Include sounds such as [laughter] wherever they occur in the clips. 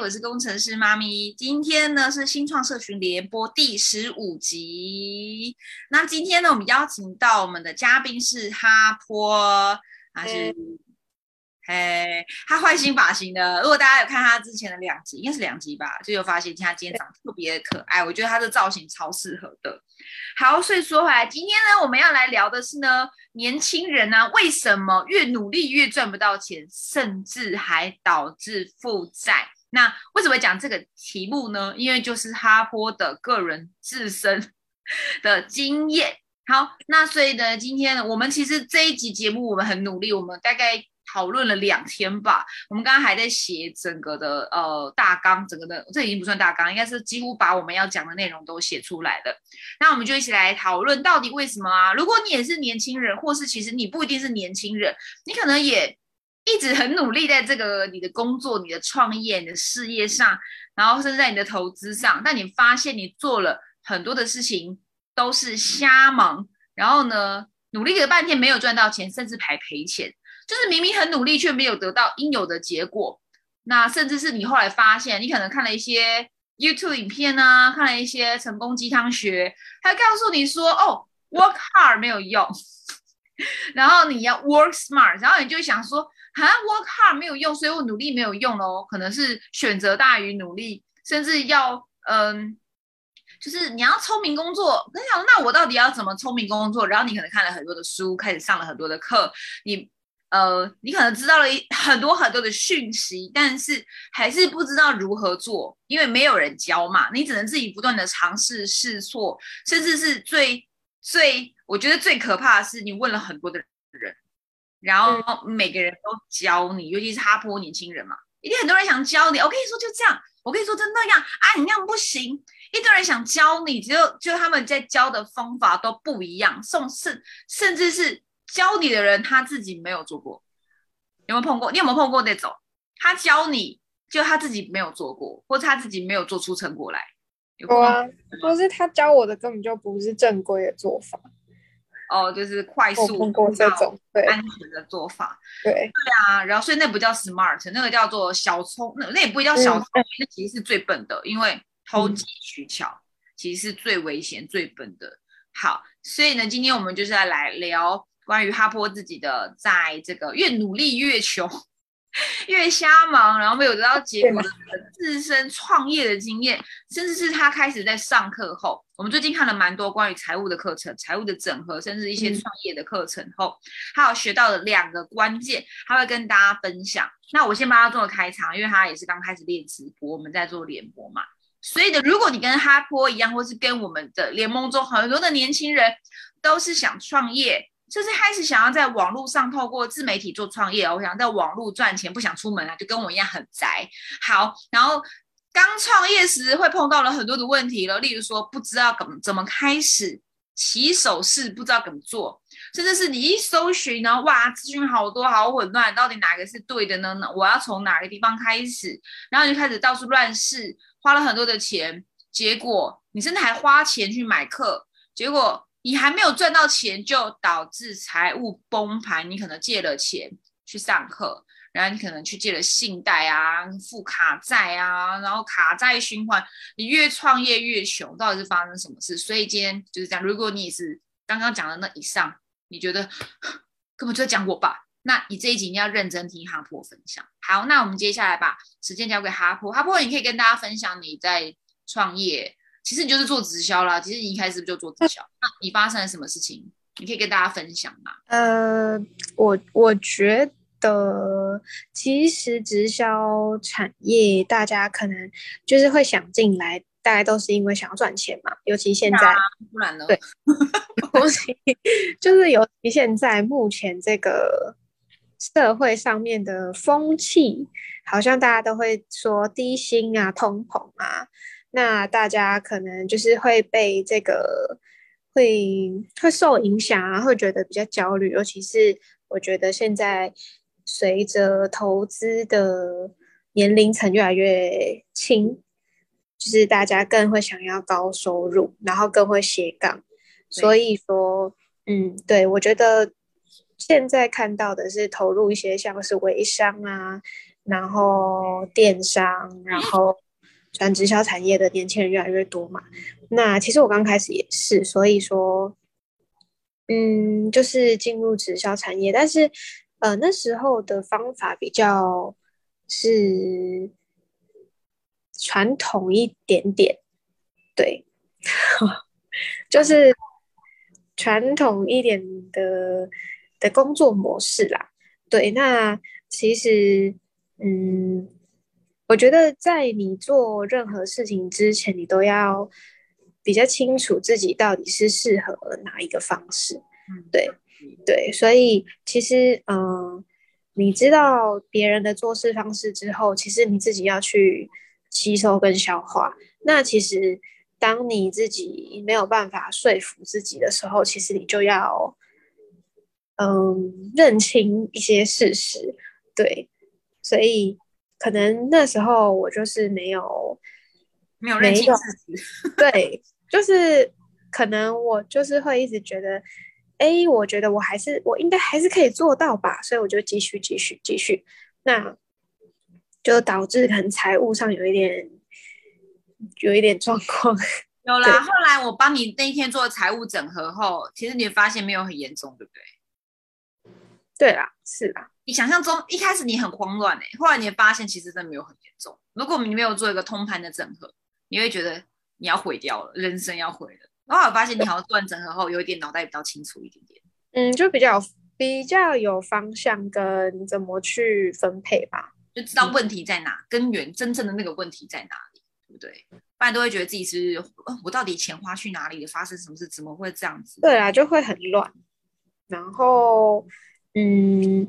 我是工程师妈咪。今天呢是新创社群联播第十五集。那今天呢，我们邀请到我们的嘉宾是哈坡，他是，嘿，他换新发型的。如果大家有看他之前的两集，应该是两集吧，就有发现他今天长得特别可爱。我觉得他的造型超适合的。好，所以说回来，今天呢，我们要来聊的是呢，年轻人呢，为什么越努力越赚不到钱，甚至还导致负债？那为什么讲这个题目呢？因为就是哈坡的个人自身 [laughs] 的经验。好，那所以呢，今天我们其实这一集节目我们很努力，我们大概。讨论了两天吧，我们刚刚还在写整个的呃大纲，整个的这已经不算大纲，应该是几乎把我们要讲的内容都写出来了。那我们就一起来讨论，到底为什么啊？如果你也是年轻人，或是其实你不一定是年轻人，你可能也一直很努力在这个你的工作、你的创业、你的事业上，然后甚至在你的投资上，但你发现你做了很多的事情都是瞎忙，然后呢，努力了半天没有赚到钱，甚至还赔钱。就是明明很努力，却没有得到应有的结果。那甚至是你后来发现，你可能看了一些 YouTube 影片啊，看了一些成功鸡汤学，他告诉你说：“哦，work hard 没有用，[laughs] 然后你要 work smart。”然后你就想说：“啊，work hard 没有用，所以我努力没有用喽？可能是选择大于努力，甚至要嗯，就是你要聪明工作。我想，那我到底要怎么聪明工作？然后你可能看了很多的书，开始上了很多的课，你。呃，你可能知道了一很多很多的讯息，但是还是不知道如何做，因为没有人教嘛，你只能自己不断的尝试试错，甚至是最最，我觉得最可怕的是，你问了很多的人，然后每个人都教你，尤其是哈坡年轻人嘛，一定很多人想教你。我跟你说就这样，我跟你说就那样啊，你那样不行，一堆人想教你，只有就他们在教的方法都不一样，甚甚甚至是。教你的人他自己没有做过，有没有碰过？你有没有碰过那种？他教你就他自己没有做过，或者他自己没有做出成果来？有啊，或是他教我的根本就不是正规的做法。哦，就是快速、这种对安全的做法。对对啊，然后所以那不叫 smart，那个叫做小聪，那那也不叫小聪明，那其实是最笨的，因为投机取巧其实是最危险、最笨的。好，所以呢，今天我们就是要来聊。关于哈波自己的，在这个越努力越穷，越瞎忙，然后没有得到结果的自身创业的经验，甚至是他开始在上课后，我们最近看了蛮多关于财务的课程、财务的整合，甚至一些创业的课程后，他有学到了两个关键，他会跟大家分享。那我先帮他做个开场，因为他也是刚开始练直播，我们在做联播嘛，所以呢，如果你跟哈坡一样，或是跟我们的联盟中很多的年轻人都是想创业。就是开始想要在网络上透过自媒体做创业，我想在网络赚钱，不想出门啊，就跟我一样很宅。好，然后刚创业时会碰到了很多的问题了，例如说不知道怎么怎么开始起手式，不知道怎么做，甚至是你一搜寻，然后哇，资讯好多，好混乱，到底哪个是对的呢？我要从哪个地方开始？然后就开始到处乱试，花了很多的钱，结果你甚至还花钱去买课，结果。你还没有赚到钱，就导致财务崩盘。你可能借了钱去上课，然后你可能去借了信贷啊，付卡债啊，然后卡债循环，你越创业越穷。到底是发生什么事？所以今天就是这样，如果你是刚刚讲的那以上，你觉得根本就在讲我吧？那你这一集你要认真听哈珀分享。好，那我们接下来把时间交给哈珀。哈珀，你可以跟大家分享你在创业。其实你就是做直销啦。其实你一开始就做直销，那你发生了什么事情？你可以跟大家分享吗？呃，我我觉得其实直销产业大家可能就是会想进来，大概都是因为想要赚钱嘛。尤其现在，不然呢？对，[laughs] 尤其就是尤其现在目前这个社会上面的风气，好像大家都会说低薪啊、通膨啊。那大家可能就是会被这个会会受影响啊，会觉得比较焦虑。尤其是我觉得现在随着投资的年龄层越来越轻，就是大家更会想要高收入，然后更会斜杠。所以说，嗯，对我觉得现在看到的是投入一些像是微商啊，然后电商，然后转直销产业的年轻人越来越多嘛。那其实我刚开始也是，所以说，嗯，就是进入直销产业，但是呃那时候的方法比较是传统一点点，对，[laughs] 就是传统一点的的工作模式啦。对，那其实。嗯，我觉得在你做任何事情之前，你都要比较清楚自己到底是适合哪一个方式。嗯，对，对，所以其实，嗯，你知道别人的做事方式之后，其实你自己要去吸收跟消化。那其实，当你自己没有办法说服自己的时候，其实你就要，嗯，认清一些事实，对。所以可能那时候我就是没有没有认清自己，[laughs] 对，就是可能我就是会一直觉得，哎，我觉得我还是我应该还是可以做到吧，所以我就继续继续继续，那就导致可能财务上有一点有一点状况。有啦，后来我帮你那一天做财务整合后，其实你发现没有很严重，对不对？对啦，是啦。你想象中一开始你很慌乱哎，后来你发现其实真的没有很严重。如果你没有做一个通盘的整合，你会觉得你要毁掉了，人生要毁了。然后我发现你好像做完整合后，有一点脑袋比较清楚一点点。嗯，就比较比较有方向跟怎么去分配吧，就知道问题在哪，根源真正的那个问题在哪里，对不对？不然都会觉得自己是，我到底钱花去哪里了？发生什么事？怎么会这样子？对啊，就会很乱。然后。嗯，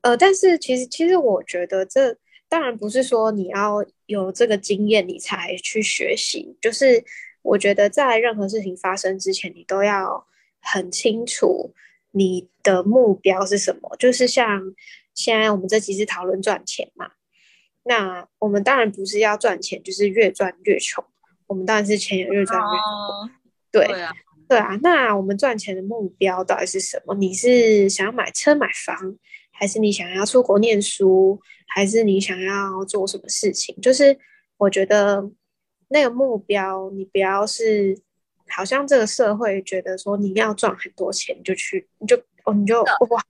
呃，但是其实，其实我觉得这当然不是说你要有这个经验你才去学习，就是我觉得在任何事情发生之前，你都要很清楚你的目标是什么。就是像现在我们这几次讨论赚钱嘛，那我们当然不是要赚钱，就是越赚越穷，我们当然是钱也越赚越多，对。对啊，[laughs] 那我们赚钱的目标到底是什么？你是想要买车买房，还是你想要出国念书，还是你想要做什么事情？就是我觉得那个目标，你不要是好像这个社会觉得说你要赚很多钱就去，你就哦你就哇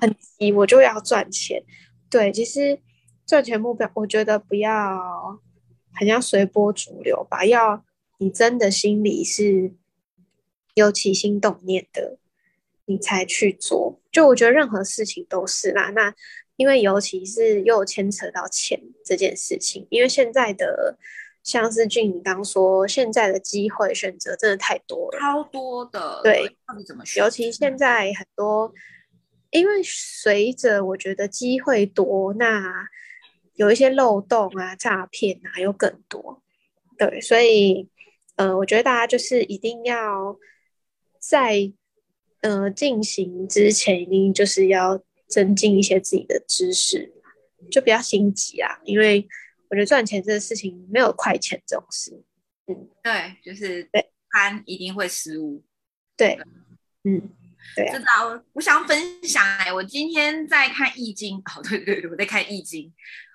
很急，我就要赚钱。对，其实赚钱目标，我觉得不要很像随波逐流吧，要你真的心里是。有起心动念的，你才去做。就我觉得任何事情都是啦。那因为尤其是又牵扯到钱这件事情，因为现在的像是俊，你刚说现在的机会选择真的太多了，超多的。对，到底怎么选？尤其现在很多，因为随着我觉得机会多，那有一些漏洞啊、诈骗啊又更多。对，所以呃，我觉得大家就是一定要。在呃进行之前，一定就是要增进一些自己的知识，就不要心急啊。因为我觉得赚钱这个事情没有快钱这种事。嗯，对，就是对贪一定会失误。对，嗯，对。知道，我想分享哎，我今天在看《易经》。哦，对对对，我在看《易经》，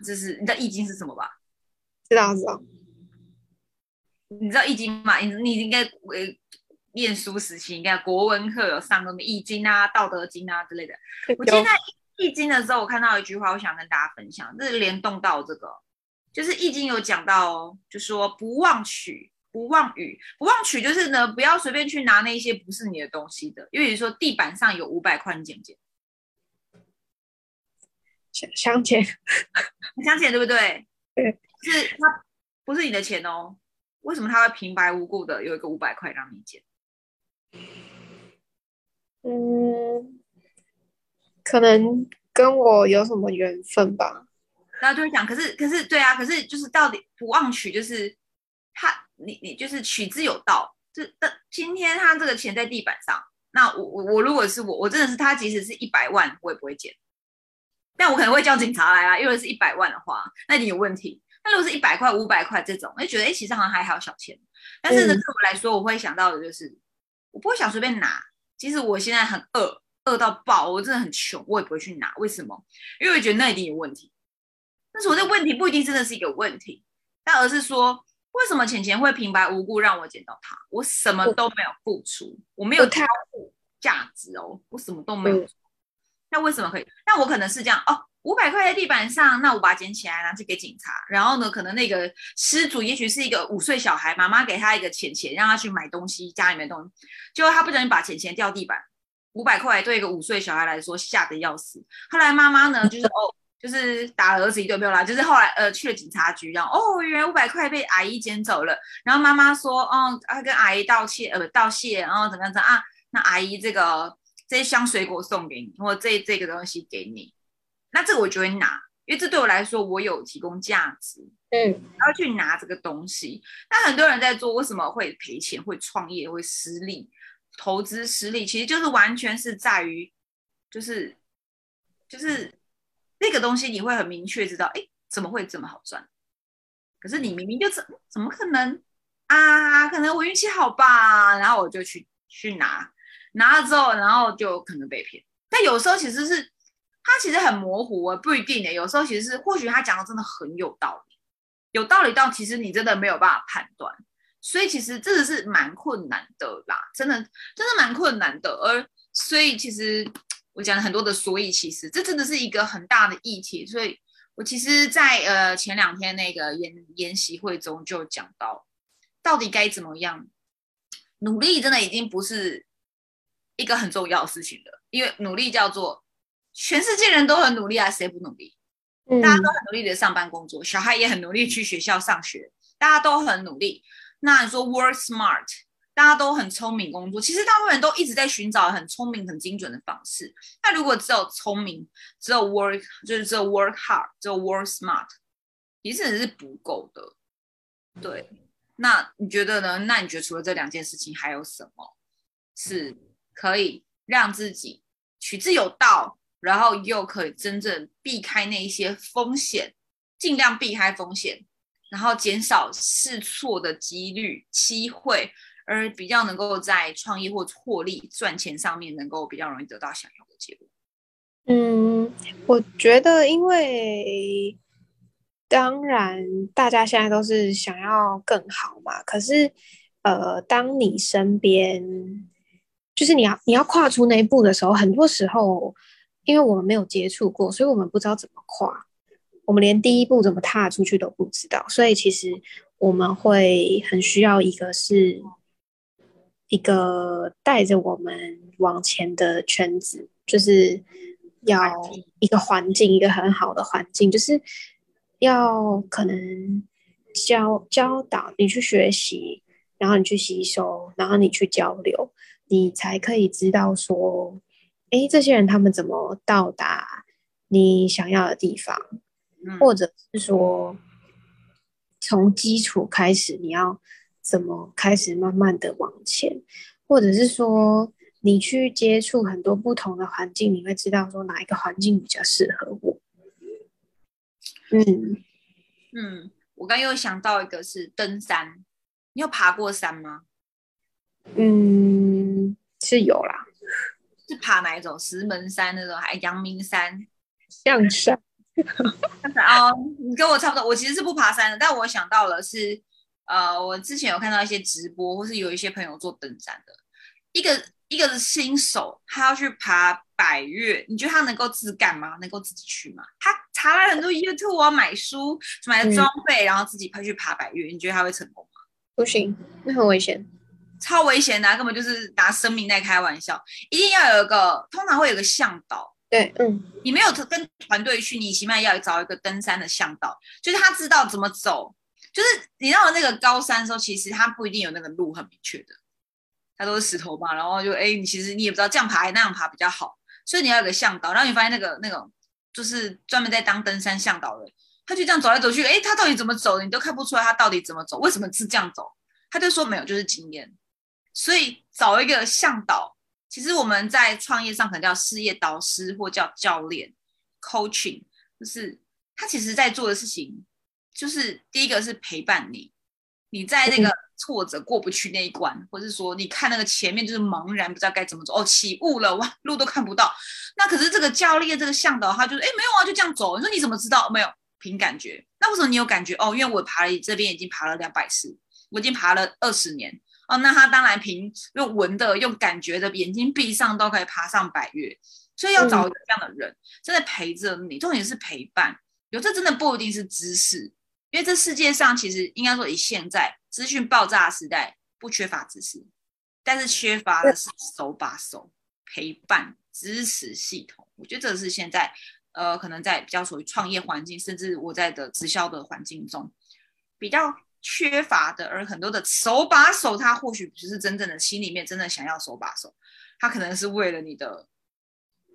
就是你知道《易经》是什么吧？知道知道。你知道《易经》吗？你你应该呃。念书时期应该国文课有上什么《易经》啊、《道德经》啊之类的。我今天在《易经》的时候，我看到一句话，我想跟大家分享，这是联动到这个，就是《易经》有讲到哦，就说不忘取，不忘语，不忘取就是呢，不要随便去拿那些不是你的东西的。因为你说地板上有五百块，你捡不捡？想想捡，想捡 [laughs] 对不对？对，是它不是你的钱哦，为什么他会平白无故的有一个五百块让你捡？嗯，可能跟我有什么缘分吧。然后就会讲，可是可是对啊，可是就是到底不忘取，就是他你你就是取之有道。这那今天他这个钱在地板上，那我我我如果是我，我真的是他，即使是一百万，我也不会捡。但我可能会叫警察来啊，因为是一百万的话，那你有问题。那如果是一百块、五百块这种，就觉得哎，其实好像还好小钱。但是呢，对我来说，我会想到的就是。我不会想随便拿，其实我现在很饿，饿到爆，我真的很穷，我也不会去拿。为什么？因为我觉得那一定有问题。但是我这个问题不一定真的是一个问题，但而是说，为什么钱钱会平白无故让我捡到它？我什么都没有付出，我没有交付价值哦，我什么都没有。那为什么可以？那我可能是这样哦，五百块在地板上，那我把它捡起来拿去给警察。然后呢，可能那个失主也许是一个五岁小孩，妈妈给他一个钱钱，让他去买东西，家里面东西，结果他不小心把钱钱掉地板。五百块对一个五岁小孩来说吓得要死。后来妈妈呢，就是哦，就是打了儿子一顿没有啦，就是后来呃去了警察局，然后哦，原来五百块被阿姨捡走了。然后妈妈说，哦，他跟阿姨道歉，呃，道谢，然后怎么样子啊？那阿姨这个这一箱水果送给你，或这这个东西给你，那这个我就会拿，因为这对我来说我有提供价值，嗯，然后去拿这个东西。那很多人在做，为什么会赔钱？会创业会失利？投资失利，其实就是完全是在于，就是就是那个东西，你会很明确知道，哎，怎么会这么好赚？可是你明明就怎怎么可能啊？可能我运气好吧，然后我就去去拿，拿了之后，然后就可能被骗。但有时候其实是他其实很模糊啊，不一定的。有时候其实是或许他讲的真的很有道理，有道理到其实你真的没有办法判断。所以其实这个是蛮困难的啦，真的真的蛮困难的。而所以其实我讲了很多的，所以其实这真的是一个很大的议题。所以我其实，在呃前两天那个研研习会中就讲到，到底该怎么样努力，真的已经不是一个很重要的事情了。因为努力叫做全世界人都很努力啊，谁不努力？大家都很努力的上班工作，小孩也很努力去学校上学，大家都很努力。那你说 work smart，大家都很聪明工作，其实大部分人都一直在寻找很聪明、很精准的方式。那如果只有聪明，只有 work，就是只有 work hard，只有 work smart，其实是不够的。对，那你觉得呢？那你觉得除了这两件事情，还有什么是可以让自己取之有道，然后又可以真正避开那一些风险，尽量避开风险？然后减少试错的几率、机会，而比较能够在创业或获利、赚钱上面能够比较容易得到想要的结果。嗯，我觉得，因为当然大家现在都是想要更好嘛。可是，呃，当你身边就是你要你要跨出那一步的时候，很多时候，因为我们没有接触过，所以我们不知道怎么跨。我们连第一步怎么踏出去都不知道，所以其实我们会很需要一个是一个带着我们往前的圈子，就是要一个环境，一个很好的环境，就是要可能教教导你去学习，然后你去吸收，然后你去交流，你才可以知道说，哎，这些人他们怎么到达你想要的地方。或者是说，从基础开始，你要怎么开始慢慢的往前？或者是说，你去接触很多不同的环境，你会知道说哪一个环境比较适合我。嗯嗯，我刚又想到一个是登山，你有爬过山吗？嗯，是有啦。是爬哪一种？石门山那种，还阳明山？象山。[laughs] 哦，你跟我差不多。我其实是不爬山的，但我想到了是，呃，我之前有看到一些直播，或是有一些朋友做登山的。一个一个是新手，他要去爬百越，你觉得他能够自干吗？能够自己去吗？他查了很多 YouTube 啊，买书，买了装备，然后自己跑去爬百越，你觉得他会成功吗？不行，那很危险，超危险的，根本就是拿生命在开玩笑。一定要有一个，通常会有个向导。对，嗯，你没有跟团队去，你起码要找一个登山的向导，就是他知道怎么走。就是你到了那个高山的时候，其实他不一定有那个路很明确的，他都是石头嘛。然后就哎，你其实你也不知道这样爬还那样爬比较好，所以你要有个向导。然后你发现那个那种就是专门在当登山向导的，他就这样走来走去，哎，他到底怎么走，你都看不出来他到底怎么走，为什么是这样走？他就说没有，就是经验。所以找一个向导。其实我们在创业上可能叫事业导师或叫教练，coaching，就是他其实在做的事情，就是第一个是陪伴你，你在那个挫折过不去那一关，或者是说你看那个前面就是茫然不知道该怎么走，哦起雾了哇路都看不到，那可是这个教练这个向导他就是哎没有啊就这样走，你说你怎么知道没有？凭感觉。那为什么你有感觉？哦，因为我爬了这边已经爬了两百次，我已经爬了二十年哦。那他当然凭用闻的、用感觉的，眼睛闭上都可以爬上百越。所以要找一个这样的人，真的陪着你。重点是陪伴，有这真的不一定是知识，因为这世界上其实应该说以现在资讯爆炸时代，不缺乏知识，但是缺乏的是手把手陪伴支持系统。我觉得这是现在。呃，可能在比较属于创业环境，甚至我在的直销的环境中，比较缺乏的，而很多的手把手，他或许不是真正的心里面真的想要手把手，他可能是为了你的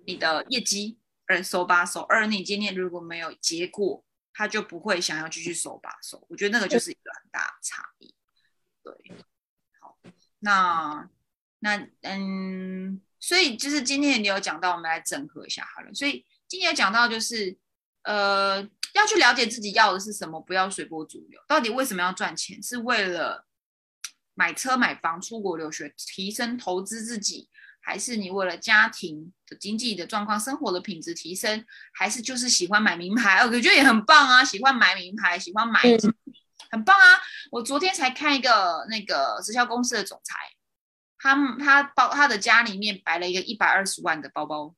你的业绩而手把手，而你今天如果没有结果，他就不会想要继续手把手。我觉得那个就是一个很大的差异。对，好，那那嗯，所以就是今天你有讲到，我们来整合一下好了，所以。今天讲到就是，呃，要去了解自己要的是什么，不要随波逐流。到底为什么要赚钱？是为了买车、买房、出国留学、提升投资自己，还是你为了家庭的经济的状况、生活的品质提升，还是就是喜欢买名牌？我觉得也很棒啊，喜欢买名牌，喜欢买，很棒啊！我昨天才看一个那个直销公司的总裁，他他包他的家里面摆了一个一百二十万的包包。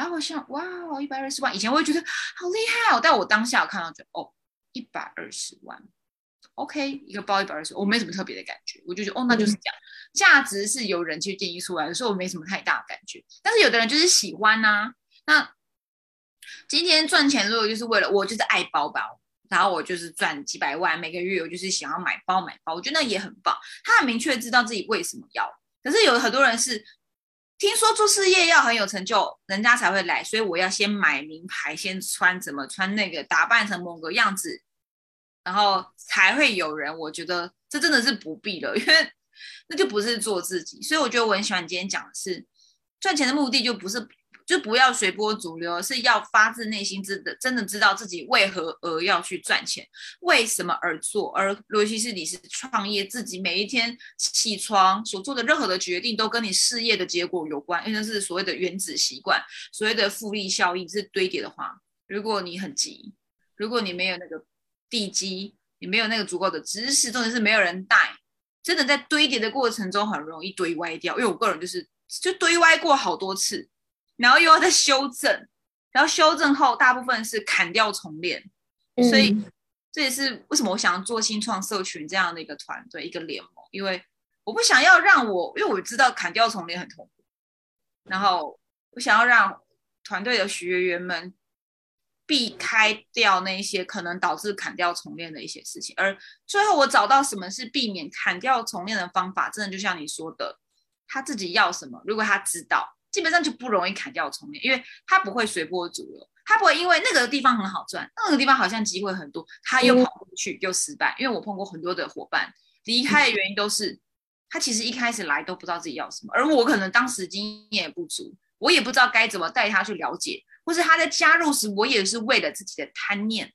然后我想，哇，一百二十万，以前我会觉得好厉害哦，但我当下我看到就，哦，一百二十万，OK，一个包一百二十，我没什么特别的感觉，我就觉得，哦，那就是这样，价值是由人去定义出来的，所以我没什么太大的感觉。但是有的人就是喜欢呐，那今天赚钱如果就是为了我就是爱包包，然后我就是赚几百万每个月，我就是想要买包买包，我觉得那也很棒，他很明确知道自己为什么要。可是有很多人是。听说做事业要很有成就，人家才会来，所以我要先买名牌，先穿怎么穿那个，打扮成某个样子，然后才会有人。我觉得这真的是不必了，[laughs] 因为那就不是做自己。所以我觉得我很喜欢你今天讲的是，赚钱的目的就不是。就不要随波逐流，是要发自内心知的，真的知道自己为何而要去赚钱，为什么而做，而尤其是你是创业，自己每一天起床所做的任何的决定，都跟你事业的结果有关，因为那是所谓的原子习惯，所谓的复利效应是堆叠的话，如果你很急，如果你没有那个地基，你没有那个足够的知识，重点是没有人带，真的在堆叠的过程中很容易堆歪掉，因为我个人就是就堆歪过好多次。然后又要再修正，然后修正后大部分是砍掉重练，所以这也是为什么我想要做新创社群这样的一个团队、一个联盟，因为我不想要让我，因为我知道砍掉重练很痛苦，然后我想要让团队的学员们避开掉那些可能导致砍掉重练的一些事情，而最后我找到什么是避免砍掉重练的方法，真的就像你说的，他自己要什么，如果他知道。基本上就不容易砍掉重练，因为他不会随波逐流，他不会因为那个地方很好赚，那个地方好像机会很多，他又跑不去又失败。因为我碰过很多的伙伴离开的原因都是，他其实一开始来都不知道自己要什么，而我可能当时经验也不足，我也不知道该怎么带他去了解，或是他在加入时，我也是为了自己的贪念，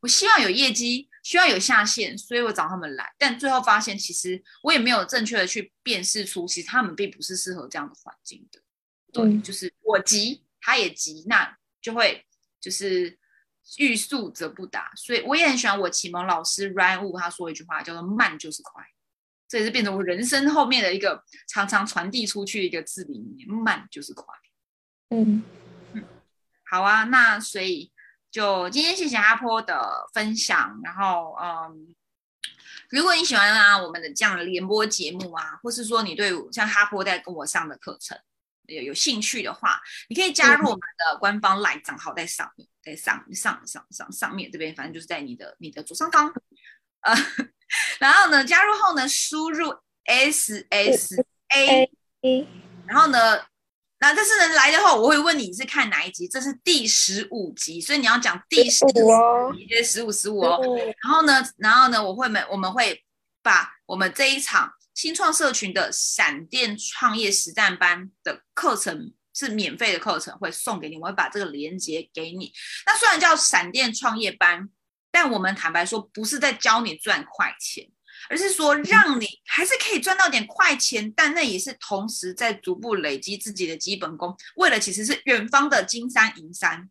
我希望有业绩，需要有下线，所以我找他们来，但最后发现其实我也没有正确的去辨识出，其实他们并不是适合这样的环境的。对，就是我急，他也急，那就会就是欲速则不达。所以我也很喜欢我启蒙老师 Ryan Wu 他说一句话，叫做“慢就是快”，这也是变成我人生后面的一个常常传递出去一个字里面，“慢就是快”。嗯嗯，好啊，那所以就今天谢谢阿坡的分享，然后嗯，如果你喜欢啊我们的这样的联播节目啊，或是说你对像哈坡在跟我上的课程。有有兴趣的话，你可以加入我们的官方 LINE 账号，在上面，在上上上上上面这边，反正就是在你的你的左上方，呃，然后呢，加入后呢，输入 S S A，然后呢，那但是人来的话，我会问你是看哪一集，这是第十五集，所以你要讲第十五集，十五十五哦，然后呢，然后呢，我会们我们会把我们这一场。新创社群的闪电创业实战班的课程是免费的课程，会送给你。我会把这个链接给你。那虽然叫闪电创业班，但我们坦白说，不是在教你赚快钱，而是说让你还是可以赚到点快钱，但那也是同时在逐步累积自己的基本功，为了其实是远方的金山银山。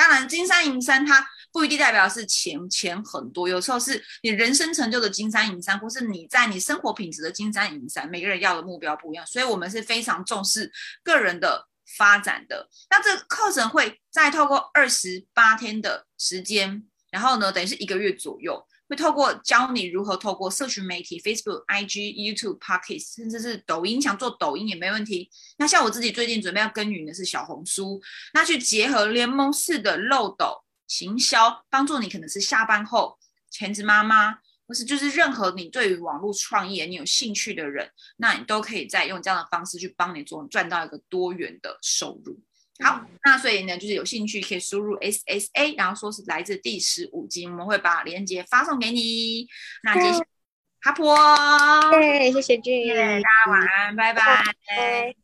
当然，金山银山它不一定代表是钱钱很多，有时候是你人生成就的金山银山，或是你在你生活品质的金山银山。每个人要的目标不一样，所以我们是非常重视个人的发展的。那这课程会再透过二十八天的时间，然后呢，等于是一个月左右。会透过教你如何透过社群媒体 Facebook、IG、YouTube、Podcast，甚至是抖音，想做抖音也没问题。那像我自己最近准备要耕耘的是小红书，那去结合联盟式的漏斗行销，帮助你可能是下班后全职妈妈，或是就是任何你对于网络创业你有兴趣的人，那你都可以再用这样的方式去帮你做赚到一个多元的收入。好，那所以呢，就是有兴趣可以输入 S S A，然后说是来自第十五集，我们会把链接发送给你。那接下来，哈婆，对，谢谢俊，大家晚安，拜拜。